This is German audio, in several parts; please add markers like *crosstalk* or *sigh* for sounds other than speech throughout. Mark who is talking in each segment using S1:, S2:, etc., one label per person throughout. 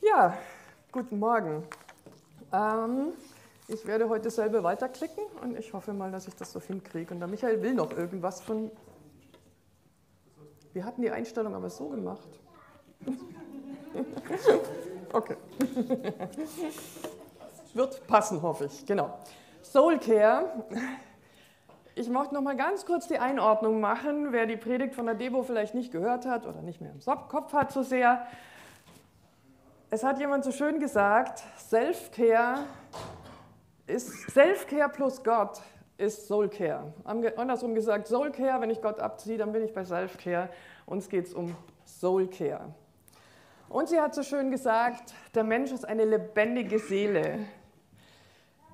S1: Ja, guten Morgen. Ähm, ich werde heute selber weiterklicken und ich hoffe mal, dass ich das so hinkriege. Und der Michael will noch irgendwas von. Wir hatten die Einstellung aber so gemacht. *laughs* okay. *laughs* Wird passen, hoffe ich. Genau. Soulcare. Ich möchte noch mal ganz kurz die Einordnung machen, wer die Predigt von der Debo vielleicht nicht gehört hat oder nicht mehr im Kopf hat so sehr. Es hat jemand so schön gesagt, Self-Care ist Self-Care plus Gott ist Soul-Care. Andersrum gesagt, Soul-Care, wenn ich Gott abziehe, dann bin ich bei Self-Care. Uns geht es um Soul-Care. Und sie hat so schön gesagt, der Mensch ist eine lebendige Seele.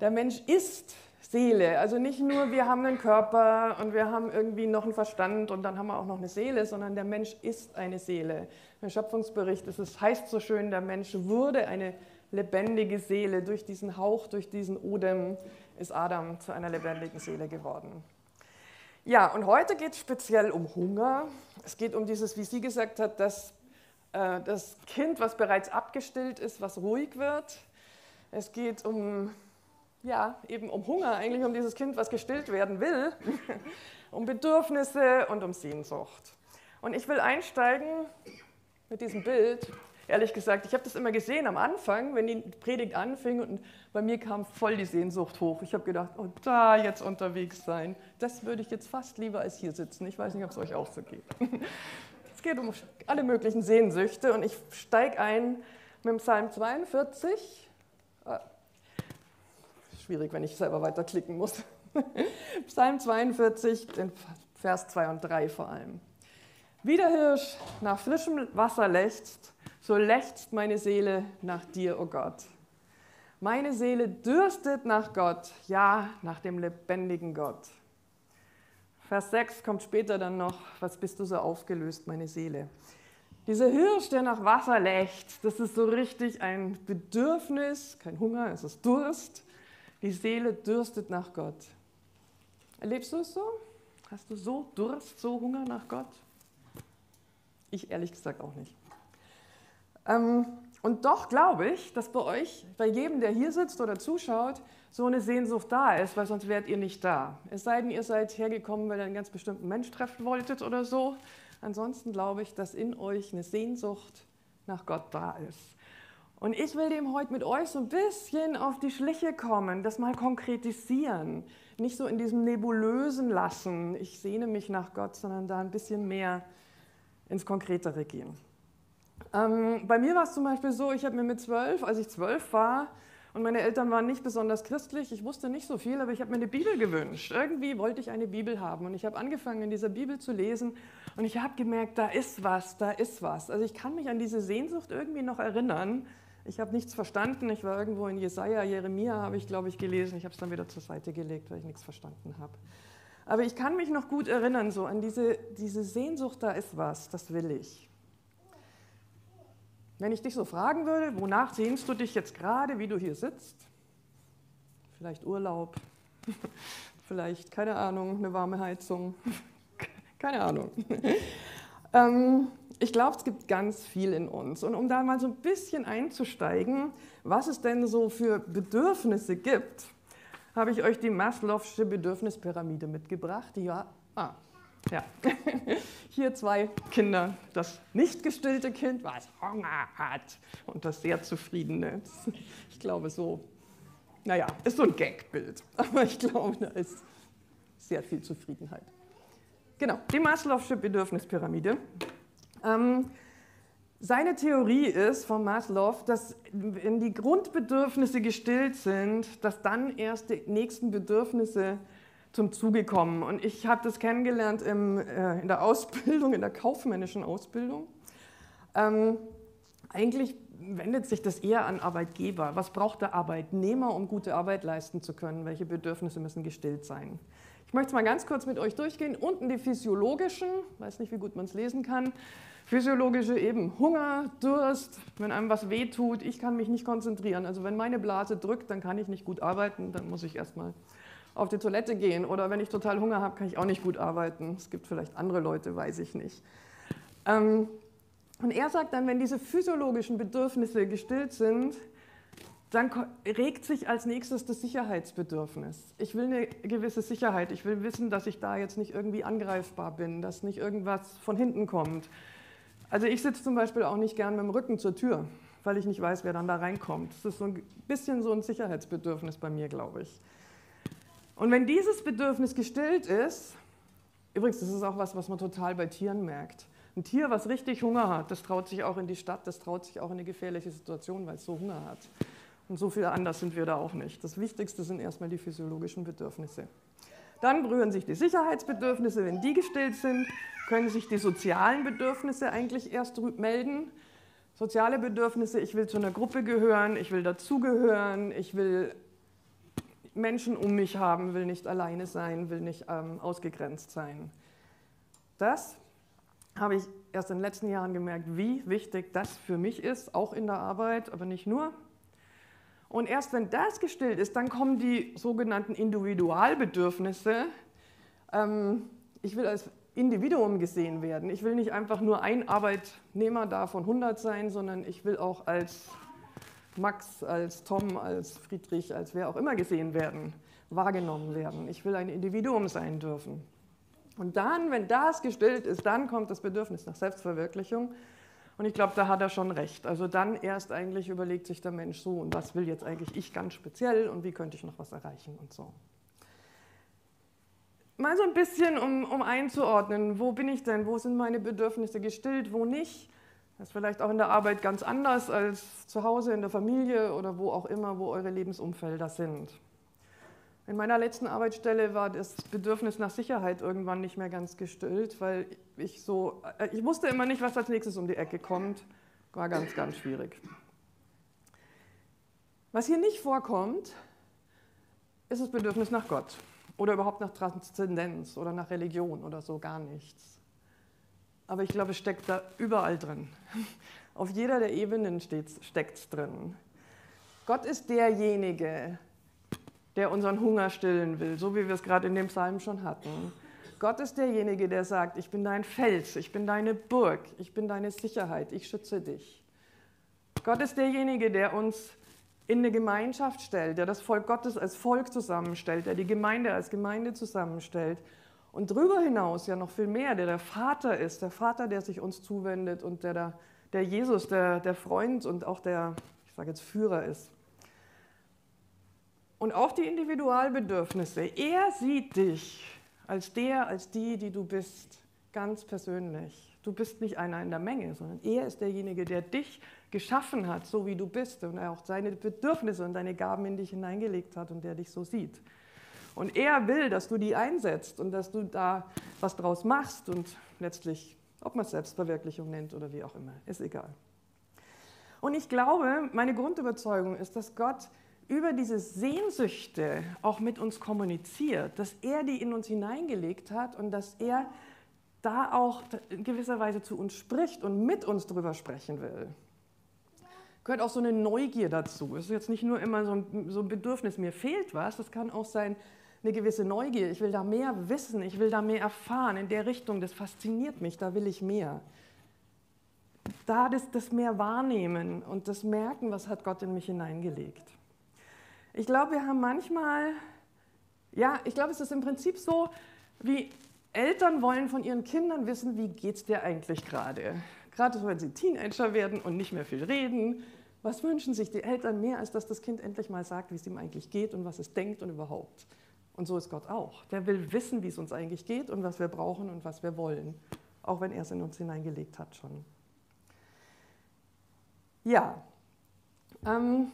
S1: Der Mensch ist Seele. Also nicht nur, wir haben einen Körper und wir haben irgendwie noch einen Verstand und dann haben wir auch noch eine Seele, sondern der Mensch ist eine Seele. Im Schöpfungsbericht ist es, heißt so schön, der Mensch wurde eine lebendige Seele. Durch diesen Hauch, durch diesen Odem ist Adam zu einer lebendigen Seele geworden. Ja, und heute geht es speziell um Hunger. Es geht um dieses, wie sie gesagt hat, dass äh, das Kind, was bereits abgestillt ist, was ruhig wird. Es geht um ja, eben um Hunger, eigentlich um dieses Kind, was gestillt werden will, *laughs* um Bedürfnisse und um Sehnsucht. Und ich will einsteigen mit diesem Bild. Ehrlich gesagt, ich habe das immer gesehen am Anfang, wenn die Predigt anfing und bei mir kam voll die Sehnsucht hoch. Ich habe gedacht, oh, da jetzt unterwegs sein, das würde ich jetzt fast lieber als hier sitzen. Ich weiß nicht, ob es euch auch so geht. *laughs* Es geht um alle möglichen Sehnsüchte und ich steige ein mit dem Psalm 42, schwierig, wenn ich selber weiterklicken muss. *laughs* Psalm 42, Vers 2 und 3 vor allem. Wie der Hirsch nach frischem Wasser lechzt, so lechzt meine Seele nach dir, o oh Gott. Meine Seele dürstet nach Gott, ja, nach dem lebendigen Gott. Vers 6 kommt später dann noch, was bist du so aufgelöst, meine Seele. Dieser Hirsch, der nach Wasser lechzt, das ist so richtig ein Bedürfnis, kein Hunger, es ist Durst. Die Seele dürstet nach Gott. Erlebst du es so? Hast du so Durst, so Hunger nach Gott? Ich ehrlich gesagt auch nicht. Ähm, und doch glaube ich, dass bei euch, bei jedem, der hier sitzt oder zuschaut, so eine Sehnsucht da ist, weil sonst wärt ihr nicht da. Es sei denn, ihr seid hergekommen, weil ihr einen ganz bestimmten Mensch treffen wolltet oder so. Ansonsten glaube ich, dass in euch eine Sehnsucht nach Gott da ist. Und ich will dem heute mit euch so ein bisschen auf die Schliche kommen, das mal konkretisieren. Nicht so in diesem Nebulösen lassen, ich sehne mich nach Gott, sondern da ein bisschen mehr ins Konkretere gehen. Ähm, bei mir war es zum Beispiel so, ich habe mir mit zwölf, als ich zwölf war, und meine Eltern waren nicht besonders christlich, ich wusste nicht so viel, aber ich habe mir eine Bibel gewünscht. Irgendwie wollte ich eine Bibel haben und ich habe angefangen, in dieser Bibel zu lesen und ich habe gemerkt, da ist was, da ist was. Also ich kann mich an diese Sehnsucht irgendwie noch erinnern, ich habe nichts verstanden. Ich war irgendwo in Jesaja, Jeremia habe ich, glaube ich, gelesen. Ich habe es dann wieder zur Seite gelegt, weil ich nichts verstanden habe. Aber ich kann mich noch gut erinnern, so an diese, diese Sehnsucht, da ist was, das will ich. Wenn ich dich so fragen würde, wonach sehnst du dich jetzt gerade, wie du hier sitzt? Vielleicht Urlaub, *laughs* vielleicht, keine Ahnung, eine warme Heizung, *laughs* keine Ahnung. *laughs* ähm, ich glaube, es gibt ganz viel in uns. Und um da mal so ein bisschen einzusteigen, was es denn so für Bedürfnisse gibt, habe ich euch die Maslow'sche Bedürfnispyramide mitgebracht. Die war, ah, ja, *laughs* hier zwei Kinder. Das nicht gestillte Kind, was Hunger hat und das sehr zufriedene. *laughs* Ich glaube so, naja, ist so ein Gagbild, *laughs* aber ich glaube, da ist sehr viel Zufriedenheit. Genau, die Maslow'sche Bedürfnispyramide. Ähm, seine Theorie ist von Maslow, dass wenn die Grundbedürfnisse gestillt sind, dass dann erst die nächsten Bedürfnisse zum Zuge kommen. Und ich habe das kennengelernt im, äh, in der Ausbildung, in der kaufmännischen Ausbildung. Ähm, eigentlich wendet sich das eher an Arbeitgeber. Was braucht der Arbeitnehmer, um gute Arbeit leisten zu können? Welche Bedürfnisse müssen gestillt sein? Ich möchte es mal ganz kurz mit euch durchgehen. Unten die physiologischen, weiß nicht, wie gut man es lesen kann. Physiologische eben Hunger, Durst, wenn einem was wehtut, ich kann mich nicht konzentrieren. Also wenn meine Blase drückt, dann kann ich nicht gut arbeiten, dann muss ich erstmal auf die Toilette gehen. Oder wenn ich total Hunger habe, kann ich auch nicht gut arbeiten. Es gibt vielleicht andere Leute, weiß ich nicht. Ähm, Und er sagt dann, wenn diese physiologischen Bedürfnisse gestillt sind, dann regt sich als nächstes das Sicherheitsbedürfnis. Ich will eine gewisse Sicherheit. Ich will wissen, dass ich da jetzt nicht irgendwie angreifbar bin, dass nicht irgendwas von hinten kommt. Also ich sitze zum Beispiel auch nicht gern mit dem Rücken zur Tür, weil ich nicht weiß, wer dann da reinkommt. Das ist so ein bisschen so ein Sicherheitsbedürfnis bei mir, glaube ich. Und wenn dieses Bedürfnis gestillt ist, übrigens, das ist auch was, was man total bei Tieren merkt. Ein Tier, was richtig Hunger hat, das traut sich auch in die Stadt, das traut sich auch in eine gefährliche Situation, weil es so Hunger hat. Und so viel anders sind wir da auch nicht. Das Wichtigste sind erstmal die physiologischen Bedürfnisse. Dann berühren sich die Sicherheitsbedürfnisse. Wenn die gestillt sind, können sich die sozialen Bedürfnisse eigentlich erst melden. Soziale Bedürfnisse, ich will zu einer Gruppe gehören, ich will dazugehören, ich will Menschen um mich haben, will nicht alleine sein, will nicht ähm, ausgegrenzt sein. Das habe ich erst in den letzten Jahren gemerkt, wie wichtig das für mich ist, auch in der Arbeit, aber nicht nur. Und erst wenn das gestillt ist, dann kommen die sogenannten Individualbedürfnisse. Ähm, ich will als Individuum gesehen werden. Ich will nicht einfach nur ein Arbeitnehmer da von 100 sein, sondern ich will auch als Max, als Tom, als Friedrich, als wer auch immer gesehen werden, wahrgenommen werden. Ich will ein Individuum sein dürfen. Und dann, wenn das gestillt ist, dann kommt das Bedürfnis nach Selbstverwirklichung. Und ich glaube, da hat er schon recht. Also dann erst eigentlich überlegt sich der Mensch so, und was will jetzt eigentlich ich ganz speziell und wie könnte ich noch was erreichen und so. Mal so ein bisschen, um, um einzuordnen, wo bin ich denn, wo sind meine Bedürfnisse gestillt, wo nicht. Das ist vielleicht auch in der Arbeit ganz anders als zu Hause, in der Familie oder wo auch immer, wo eure Lebensumfelder sind. In meiner letzten Arbeitsstelle war das Bedürfnis nach Sicherheit irgendwann nicht mehr ganz gestillt, weil ich so, äh, ich wusste immer nicht, was als nächstes um die Ecke kommt. War ganz, ganz schwierig. Was hier nicht vorkommt, ist das Bedürfnis nach Gott oder überhaupt nach Transzendenz oder nach Religion oder so gar nichts. Aber ich glaube, es steckt da überall drin. Auf jeder der Ebenen steckt es drin. Gott ist derjenige, der unseren Hunger stillen will, so wie wir es gerade in dem Psalm schon hatten. Gott ist derjenige, der sagt, ich bin dein Fels, ich bin deine Burg, ich bin deine Sicherheit, ich schütze dich. Gott ist derjenige, der uns in eine Gemeinschaft stellt, der das Volk Gottes als Volk zusammenstellt, der die Gemeinde als Gemeinde zusammenstellt. Und darüber hinaus ja noch viel mehr, der der Vater ist, der Vater, der sich uns zuwendet und der, der, Jesus, der, der Freund und auch der, ich sage jetzt Führer ist und auch die Individualbedürfnisse. Er sieht dich als der, als die, die du bist, ganz persönlich. Du bist nicht einer in der Menge, sondern er ist derjenige, der dich geschaffen hat, so wie du bist und er auch seine Bedürfnisse und deine Gaben in dich hineingelegt hat und der dich so sieht. Und er will, dass du die einsetzt und dass du da was draus machst und letztlich, ob man es Selbstverwirklichung nennt oder wie auch immer, ist egal. Und ich glaube, meine Grundüberzeugung ist, dass Gott über diese Sehnsüchte auch mit uns kommuniziert, dass er die in uns hineingelegt hat und dass er da auch in gewisser Weise zu uns spricht und mit uns darüber sprechen will. Gehört auch so eine Neugier dazu. Es ist jetzt nicht nur immer so ein, so ein Bedürfnis, mir fehlt was, das kann auch sein, eine gewisse Neugier. Ich will da mehr wissen, ich will da mehr erfahren in der Richtung, das fasziniert mich, da will ich mehr. Da das, das mehr wahrnehmen und das merken, was hat Gott in mich hineingelegt. Ich glaube, wir haben manchmal, ja, ich glaube, es ist im Prinzip so, wie Eltern wollen von ihren Kindern wissen, wie geht es dir eigentlich gerade? Gerade wenn sie Teenager werden und nicht mehr viel reden. Was wünschen sich die Eltern mehr, als dass das Kind endlich mal sagt, wie es ihm eigentlich geht und was es denkt und überhaupt? Und so ist Gott auch. Der will wissen, wie es uns eigentlich geht und was wir brauchen und was wir wollen, auch wenn er es in uns hineingelegt hat schon. Ja, ähm,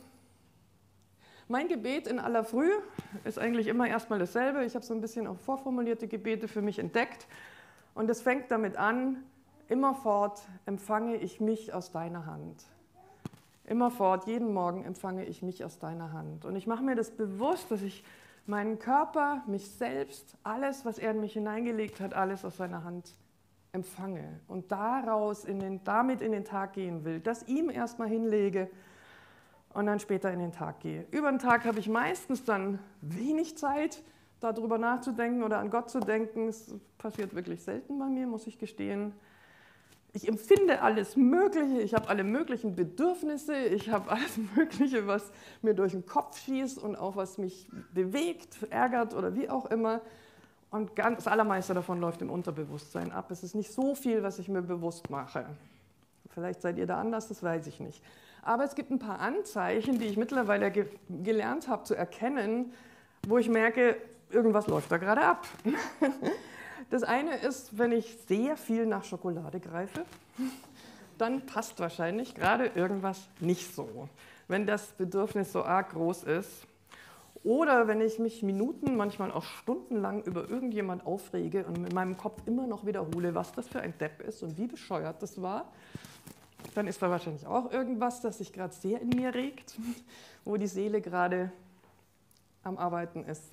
S1: mein Gebet in aller Früh ist eigentlich immer erstmal dasselbe. Ich habe so ein bisschen auch vorformulierte Gebete für mich entdeckt. Und es fängt damit an, immerfort empfange ich mich aus deiner Hand. Immerfort, jeden Morgen empfange ich mich aus deiner Hand. Und ich mache mir das bewusst, dass ich meinen Körper, mich selbst, alles, was er in mich hineingelegt hat, alles aus seiner Hand empfange und daraus in den, damit in den Tag gehen will, das ihm erstmal hinlege und dann später in den Tag gehe. Über den Tag habe ich meistens dann wenig Zeit, darüber nachzudenken oder an Gott zu denken. Es passiert wirklich selten bei mir, muss ich gestehen. ich empfinde alles Mögliche, ich habe alle möglichen Bedürfnisse, ich habe alles *laughs* Mögliche, was mir durch den Kopf schießt und auch was mich bewegt, ärgert oder wie auch immer. Und ganz, das Allermeiste davon läuft im Unterbewusstsein ab. Es ist nicht so viel, was ich mir bewusst mache. Vielleicht seid ihr da anders, das weiß ich nicht. Aber es gibt ein paar Anzeichen, die ich mittlerweile ge gelernt habe zu erkennen, wo ich merke, irgendwas läuft da gerade ab. *laughs* Das eine ist, wenn ich sehr viel nach Schokolade greife, dann passt wahrscheinlich gerade irgendwas nicht so. Wenn das Bedürfnis so arg groß ist. Oder wenn ich mich Minuten, manchmal auch stundenlang über irgendjemand aufrege und in meinem Kopf immer noch wiederhole, was das für ein Depp ist und wie bescheuert das war, dann ist da wahrscheinlich auch irgendwas, das sich gerade sehr in mir regt, *laughs* wo die Seele gerade am Arbeiten ist.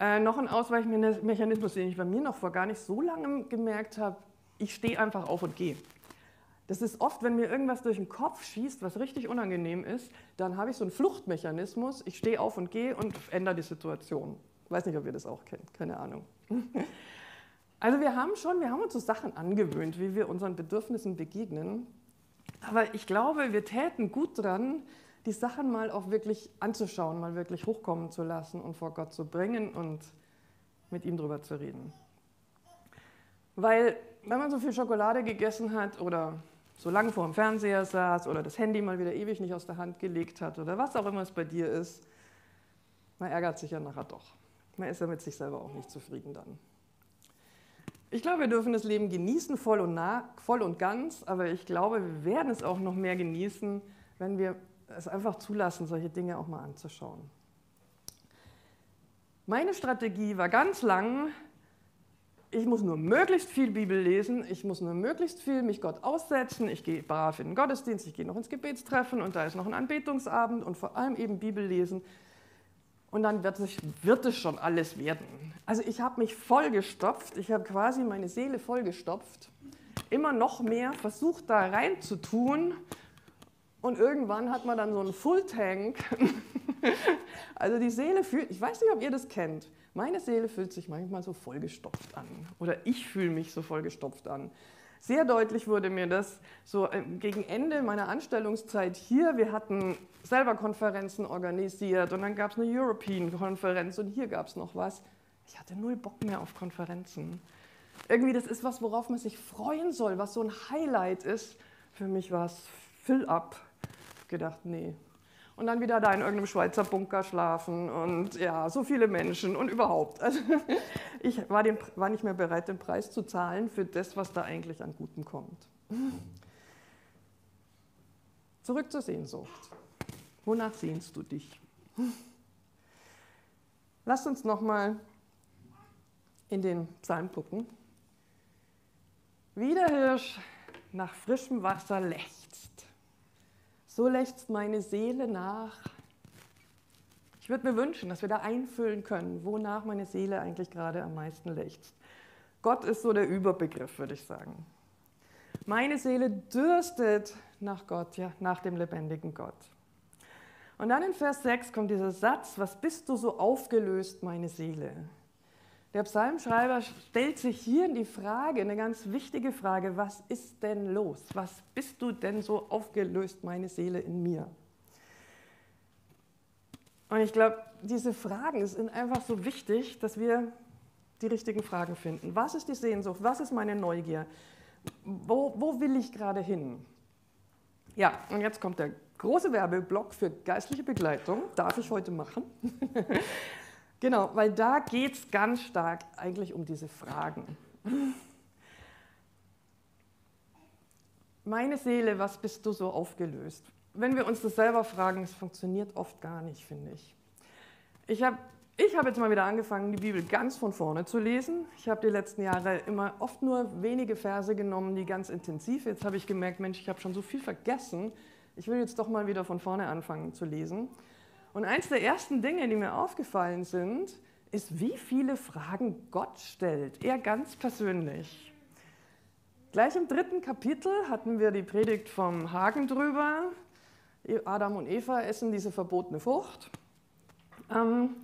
S1: Äh, noch ein Ausweichmechanismus, den ich bei mir noch vor gar nicht so lange gemerkt habe, ich stehe einfach auf und gehe. Das ist oft, wenn mir irgendwas durch den Kopf schießt, was richtig unangenehm ist, dann habe ich so einen Fluchtmechanismus. Ich stehe auf und gehe und ändere die Situation. Weiß nicht, ob ihr das auch kennt, keine Ahnung. *laughs* Also wir haben schon, wir haben uns so Sachen angewöhnt, wie wir unseren Bedürfnissen begegnen. Aber ich glaube, wir täten gut dran, die Sachen mal auch wirklich anzuschauen, mal wirklich hochkommen zu lassen und vor Gott zu bringen und mit ihm drüber zu reden. Weil wenn man so viel Schokolade gegessen hat oder so lange vor dem Fernseher saß oder das Handy mal wieder ewig nicht aus der Hand gelegt hat oder was auch immer es bei dir ist, man ärgert sich ja nachher doch. Man ist ja mit sich selber auch nicht zufrieden dann. Ich glaube, wir dürfen das Leben genießen, voll und, nah, voll und ganz, aber ich glaube, wir werden es auch noch mehr genießen, wenn wir es einfach zulassen, solche Dinge auch mal anzuschauen. Meine Strategie war ganz lang, ich muss nur möglichst viel Bibel lesen, ich muss nur möglichst viel mich Gott aussetzen, ich gehe brav in den Gottesdienst, ich gehe noch ins Gebetstreffen. Und da ist noch ein Anbetungsabend. Und vor allem eben Bibel lesen und dann wird es, wird schon alles werden. Also ich habe mich vollgestopft, ich habe quasi meine Seele vollgestopft, immer noch mehr versucht da rein zu tun und irgendwann hat man dann so einen Full-Tank. *laughs* also die Seele fühlt, ich weiß nicht, ob ihr das kennt, meine Seele fühlt sich manchmal so vollgestopft an. Oder ich fühle mich so vollgestopft an. Sehr deutlich wurde mir das so äh, gegen Ende meiner Anstellungszeit hier. Wir hatten selber Konferenzen organisiert und dann gab es eine European-Konferenz und hier gab es noch was. Ich hatte null Bock mehr auf Konferenzen. Irgendwie, das ist was, worauf man sich freuen soll, was so ein Highlight ist. Für mich war es Fill-up gedacht, nee. Und dann wieder da in irgendeinem Schweizer Bunker schlafen und ja, so viele Menschen und überhaupt. Also *laughs* ich war, den, war nicht mehr bereit, den Preis zu zahlen für das, was da eigentlich an Gutem kommt. Zurück zur Sehnsucht. Wonach sehnst du dich? Lass uns nochmal in den Psalm gucken. Wie der Hirsch nach frischem Wasser lechzt so lechzt meine Seele nach. Ich würde mir wünschen, dass wir da einfüllen können, wonach meine Seele eigentlich gerade am meisten lechzt. Gott ist so der Überbegriff, würde ich sagen. Meine Seele dürstet nach Gott, ja, nach dem lebendigen Gott. Und dann in Vers 6 kommt dieser Satz, was bist du so aufgelöst, meine Seele? Der Psalmschreiber stellt sich hier die Frage, eine ganz wichtige Frage, was ist denn los? Was bist du denn so aufgelöst, meine Seele in mir? Und ich glaube, diese Fragen sind einfach so wichtig, dass wir die richtigen Fragen finden. Was ist die Sehnsucht? Was ist meine Neugier? Wo, wo will ich gerade hin? Ja, und jetzt kommt der große Werbeblock für geistliche Begleitung. Darf ich heute machen? *laughs* Genau, weil da geht es ganz stark eigentlich um diese Fragen. Meine Seele, was bist du so aufgelöst? Wenn wir uns das selber fragen, es funktioniert oft gar nicht, finde ich. Ich habe ich hab jetzt mal wieder angefangen, die Bibel ganz von vorne zu lesen. Ich habe die letzten Jahre immer oft nur wenige Verse genommen, die ganz intensiv. Jetzt habe ich gemerkt, Mensch, ich habe schon so viel vergessen. Ich will jetzt doch mal wieder von vorne anfangen zu lesen. Und eins der ersten Dinge, die mir aufgefallen sind, ist, wie viele Fragen Gott stellt, er ganz persönlich. Gleich im dritten Kapitel hatten wir die Predigt vom Hagen drüber. Adam und Eva essen diese verbotene Frucht. Ähm,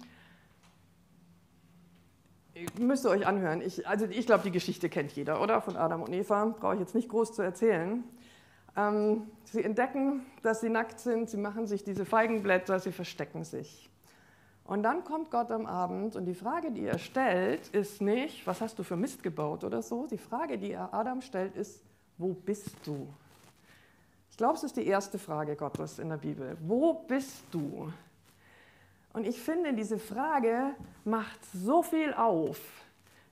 S1: müsst ihr euch anhören. Ich, also ich glaube, die Geschichte kennt jeder, oder? Von Adam und Eva. Brauche ich jetzt nicht groß zu erzählen. Ähm, sie entdecken, dass sie nackt sind, sie machen sich diese Feigenblätter, sie verstecken sich. Und dann kommt Gott am Abend und die Frage, die er stellt, ist nicht, was hast du für Mist gebaut oder so. Die Frage, die er Adam stellt, ist, wo bist du? Es ist die erste Frage Gottes in der Bibel. Wo bist du? Und ich finde, diese Frage macht so viel auf.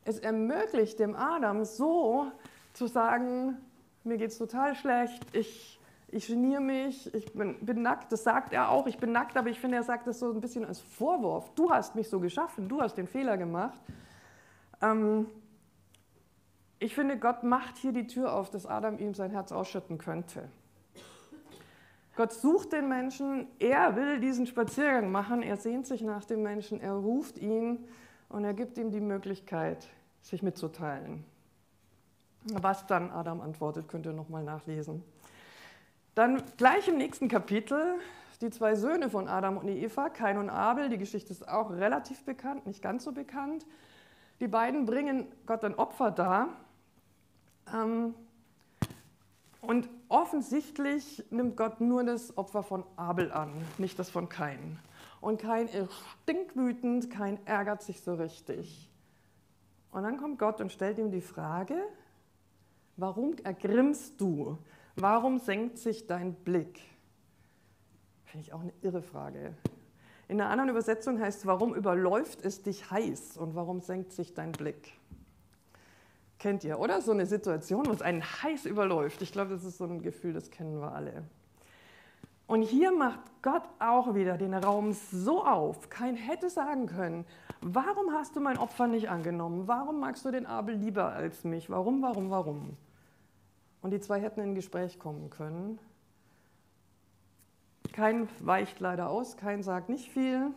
S1: Es ermöglicht dem Adam so zu sagen, mir geht es total schlecht, ich, ich geniere mich, ich bin, bin, nackt, das sagt er auch, ich bin nackt, aber ich finde, er sagt das so ein bisschen als Vorwurf. Du hast mich so geschaffen, du hast den Fehler gemacht. Ähm, ich finde, Gott macht hier die Tür auf, dass Adam ihm sein Herz ausschütten könnte. Gott sucht den Menschen, er will diesen Spaziergang machen, er sehnt sich nach dem Menschen, er ruft ihn und er gibt ihm die Möglichkeit, sich mitzuteilen. Was dann Adam antwortet, könnt ihr nochmal nachlesen. Dann gleich im nächsten Kapitel die zwei Söhne von Adam und Eva, Kain und Abel. Die Geschichte ist auch relativ bekannt, nicht ganz so bekannt. Die beiden bringen Gott ein Opfer dar. Ähm, und offensichtlich nimmt Gott nur das Opfer von Abel an, nicht das von Kain. Und Kain ist stinkwütend, Kain ärgert sich so richtig. Und dann kommt Gott und stellt ihm die Frage, warum ergrimmst du? Warum senkt sich dein Blick? Finde ich auch eine irre Frage. In einer anderen Übersetzung heißt es, warum überläuft es dich heiß und warum senkt sich dein Blick? Kennt ihr, oder? So eine Situation, wo es einen heiß überläuft. Ich glaube, das ist so ein Gefühl, das kennen wir alle. Und hier macht Gott auch wieder den Raum so auf. Kein hätte sagen können, warum hast du mein Opfer nicht angenommen? Warum magst du den Abel lieber als mich? Warum, warum, warum? Und die zwei hätten in ein Gespräch kommen können. Kein weicht leider aus, kein sagt nicht viel.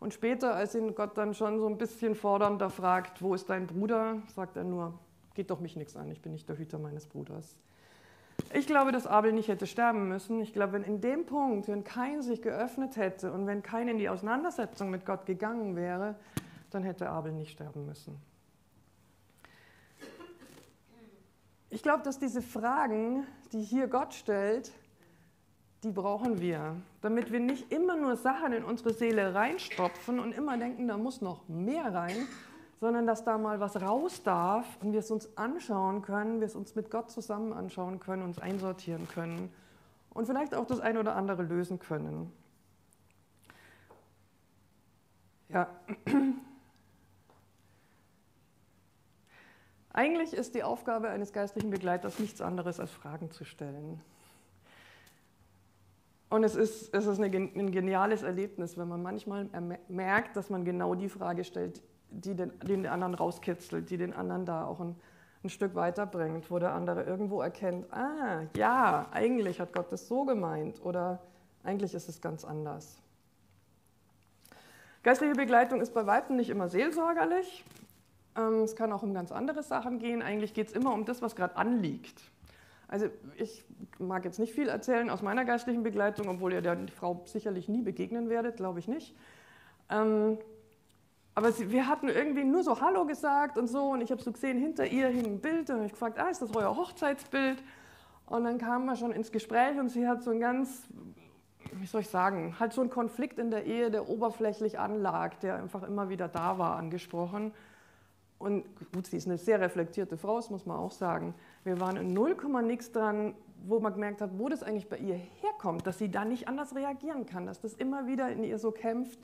S1: Und später, als ihn Gott dann schon so ein bisschen fordernder fragt, wo ist dein Bruder, sagt er nur, geht doch mich nichts an, ich bin nicht der Hüter meines Bruders. Ich glaube, dass Abel nicht hätte sterben müssen. Ich glaube, wenn in dem Punkt, wenn kein sich geöffnet hätte und wenn kein in die Auseinandersetzung mit Gott gegangen wäre, dann hätte Abel nicht sterben müssen. Ich glaube, dass diese Fragen, die hier Gott stellt, die brauchen wir, damit wir nicht immer nur Sachen in unsere Seele reinstopfen und immer denken, da muss noch mehr rein, sondern dass da mal was raus darf und wir es uns anschauen können, wir es uns mit Gott zusammen anschauen können, uns einsortieren können und vielleicht auch das eine oder andere lösen können. Ja. Eigentlich ist die Aufgabe eines geistlichen Begleiters nichts anderes als Fragen zu stellen. Und es ist, es ist ein geniales Erlebnis, wenn man manchmal merkt, dass man genau die Frage stellt, die den, den anderen rauskitzelt, die den anderen da auch ein, ein Stück weiterbringt, wo der andere irgendwo erkennt, ah, ja, eigentlich hat Gott das so gemeint oder eigentlich ist es ganz anders. Geistliche Begleitung ist bei Weitem nicht immer seelsorgerlich. Ähm, es kann auch um ganz andere Sachen gehen. Eigentlich geht es immer um das, was gerade anliegt. Also ich mag jetzt nicht viel erzählen aus meiner geistlichen Begleitung, obwohl ihr der Frau sicherlich nie begegnen werdet, glaube ich nicht. Ähm, aber sie, wir hatten irgendwie nur so Hallo gesagt und so und ich habe so gesehen, hinter ihr hing ein Bild und ich gefragt, ah, ist das euer Hochzeitsbild? Und dann kamen wir schon ins Gespräch und sie hat so ein ganz, wie soll ich sagen, halt so einen Konflikt in der Ehe, der oberflächlich anlag, der einfach immer wieder da war, angesprochen. Und gut, sie ist eine sehr reflektierte Frau, das muss man auch sagen. Wir waren in 0, nix dran, wo man gemerkt hat, wo das eigentlich bei ihr herkommt, dass sie da nicht anders reagieren kann, dass das immer wieder in ihr so kämpft.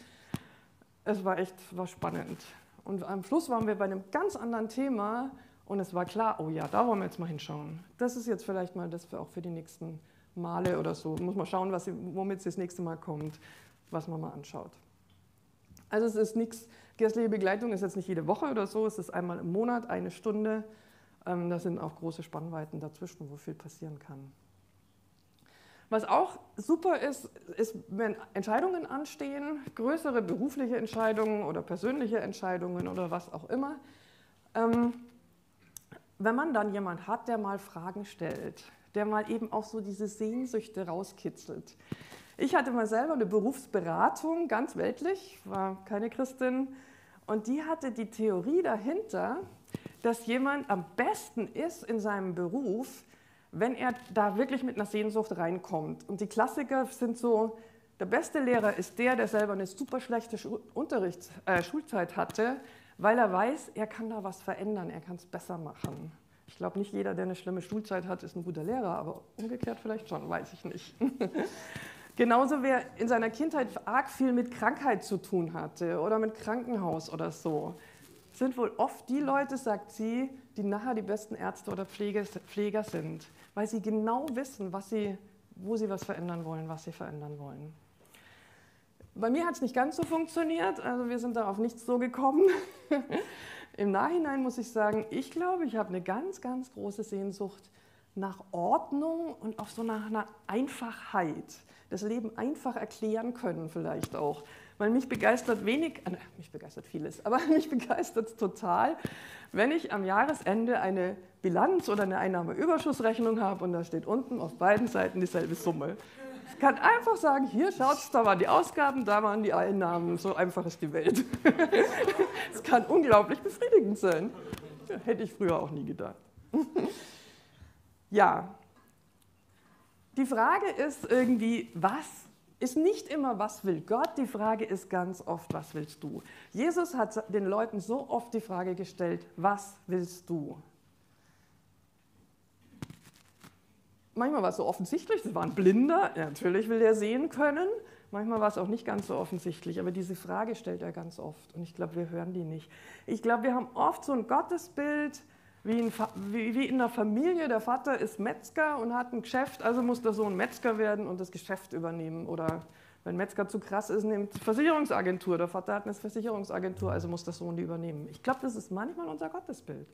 S1: Es war echt war spannend. Und am Schluss waren wir bei einem ganz anderen Thema und es war klar, oh ja, da wollen wir jetzt mal hinschauen. Das ist jetzt vielleicht mal das für auch für die nächsten Male oder so. Muss man schauen, was womit sie das nächste Mal kommt, was man mal anschaut. Also es ist nichts, geistliche Begleitung ist jetzt nicht jede Woche oder so, es ist einmal im Monat, eine Stunde. Ähm, da sind auch große Spannweiten dazwischen, wo viel passieren kann. Was auch super ist, ist, wenn Entscheidungen anstehen, größere berufliche Entscheidungen oder persönliche Entscheidungen oder was auch immer, ähm, wenn man dann jemand hat, der mal Fragen stellt, der mal eben auch so diese Sehnsüchte rauskitzelt. Ich hatte mal selber eine Berufsberatung, ganz weltlich, war keine Christin, Und die hatte die Theorie dahinter, dass jemand am besten ist in seinem Beruf, wenn er da wirklich mit einer Sehnsucht reinkommt. Und die Klassiker sind so, der beste Lehrer ist der, der selber eine super schlechte Unterrichts, äh, Schulzeit hatte, weil er weiß, er kann da was verändern, er kann es besser machen. Ich glaube, nicht jeder, der eine schlimme Schulzeit hat, ist ein guter Lehrer, aber umgekehrt vielleicht schon, weiß ich nicht. *laughs* Genauso wer in seiner Kindheit arg viel mit Krankheit zu tun hatte oder mit Krankenhaus oder so, sind wohl oft die Leute, sagt sie, die nachher die besten Ärzte oder Pfleger sind, weil sie genau wissen, was sie, wo sie was verändern wollen, was sie verändern wollen. Bei mir hat es nicht ganz so funktioniert, also wir sind darauf nicht so gekommen. *laughs* Im Nachhinein muss ich sagen, ich glaube, ich habe eine ganz, ganz große Sehnsucht nach Ordnung und auch so nach einer Einfachheit. Das Leben einfach erklären können vielleicht auch. Weil mich begeistert wenig, äh, mich begeistert vieles, aber *laughs* mich begeistert total, wenn ich am Jahresende eine Bilanz oder eine Einnahmeüberschussrechnung habe und da steht unten auf beiden Seiten dieselbe Summe. Ich kann einfach sagen, hier schaut's, da waren die Ausgaben, da waren die Einnahmen. So einfach ist die Welt. *laughs* Es kann unglaublich befriedigend sein. Hätte ich früher auch nie gedacht. *laughs* Ja, die Frage ist irgendwie, was ist nicht immer, was will Gott, die Frage ist ganz oft, was willst du? Jesus hat den Leuten so oft die Frage gestellt, was willst du? Manchmal war es so offensichtlich, es war ein Blinder, natürlich will er sehen können. Manchmal war es auch nicht ganz so offensichtlich, aber diese Frage stellt er ganz oft und ich glaube, wir hören die nicht. Ich glaube, wir haben oft so ein Gottesbild, wie in, wie in der Familie, der Vater ist Metzger und hat ein Geschäft, also muss der Sohn Metzger werden und das Geschäft übernehmen. Oder wenn Metzger zu krass ist, nimmt Versicherungsagentur. Der Vater hat eine Versicherungsagentur, also muss der Sohn die übernehmen. Ich glaube, das ist manchmal unser Gottesbild.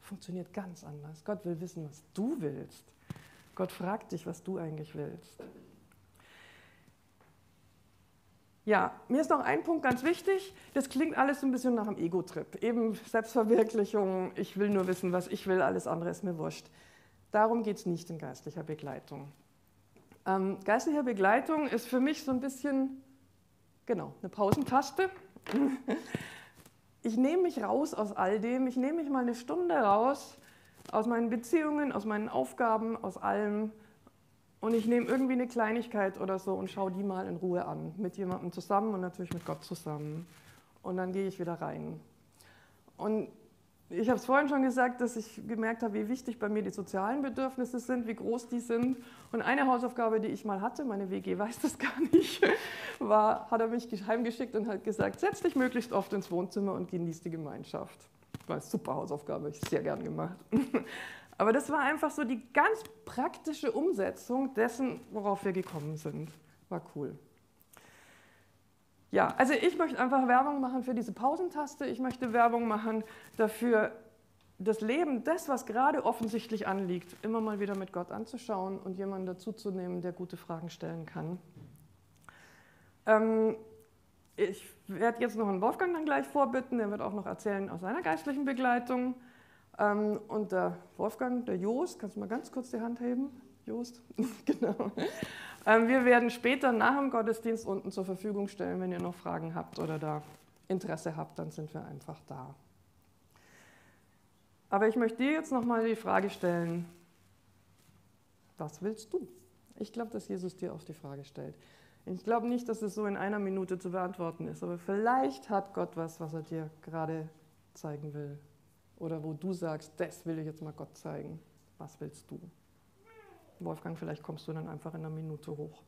S1: Funktioniert ganz anders. Gott will wissen, was du willst. Gott fragt dich, was du eigentlich willst. Ja, mir ist noch ein Punkt ganz wichtig. Das klingt alles ein bisschen nach einem Ego-Trip. Eben Selbstverwirklichung, ich will nur wissen, was ich will, alles andere ist mir wurscht. Darum geht es nicht in geistlicher Begleitung. Ähm, geistliche Begleitung ist für mich so ein bisschen, genau, eine Pausentaste. Ich nehme mich raus aus all dem, ich nehme mich mal eine Stunde raus aus meinen Beziehungen, aus meinen Aufgaben, aus allem und ich nehme irgendwie eine Kleinigkeit oder so und schaue die mal in Ruhe an, mit jemandem zusammen und natürlich mit Gott zusammen. Und dann gehe ich wieder rein. Und ich habe es vorhin schon gesagt, dass ich gemerkt habe, wie wichtig bei mir die sozialen Bedürfnisse sind, wie groß die sind. Und eine Hausaufgabe, die ich mal hatte, meine WG weiß das *laughs* gar nicht, war, hat er mich heimgeschickt und hat gesagt, setz dich möglichst oft ins Wohnzimmer und genieß die Gemeinschaft. War eine super Hausaufgabe, ich sehr gern gemacht. *laughs* Aber das war einfach so die ganz praktische Umsetzung dessen, worauf wir gekommen sind. War cool. Ja, also ich möchte einfach Werbung machen für diese Pausentaste. Ich möchte Werbung machen dafür, das Leben, das, was gerade offensichtlich anliegt, immer mal wieder mit Gott anzuschauen und jemanden dazuzunehmen, der gute Fragen stellen kann. Ähm, ich werde jetzt noch einen Wolfgang dann gleich vorbitten, der wird auch noch erzählen aus seiner geistlichen Begleitung. Ähm, und der Wolfgang, der Joost, kannst du mal ganz kurz die Hand heben? Joost, *laughs* genau. Ähm, wir werden später nach dem Gottesdienst unten zur Verfügung stellen, wenn ihr noch Fragen habt oder da Interesse habt, dann sind wir einfach da. Aber ich möchte dir jetzt nochmal die Frage stellen, was willst du? Ich glaube, dass Jesus dir auch die Frage stellt. Ich glaube nicht, dass es so in einer Minute zu beantworten ist, aber vielleicht hat Gott was, was er dir gerade zeigen will. Oder wo du sagst, das will ich jetzt mal Gott zeigen. Was willst du? Wolfgang, vielleicht kommst du dann einfach in einer Minute hoch.